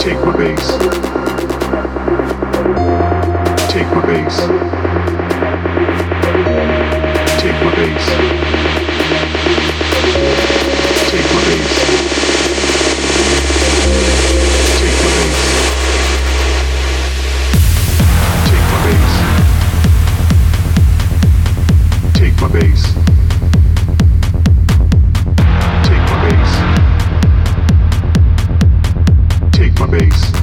Take my bass. Take my bass my. Take my bass. Take my bass.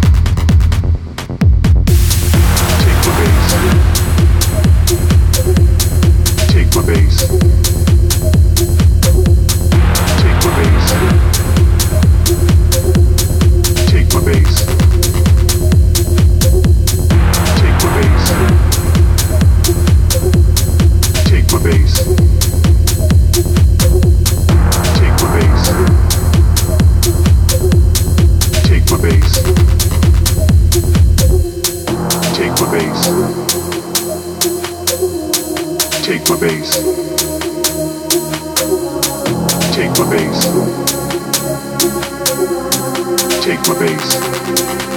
Take my base. Take my base. Take my bass.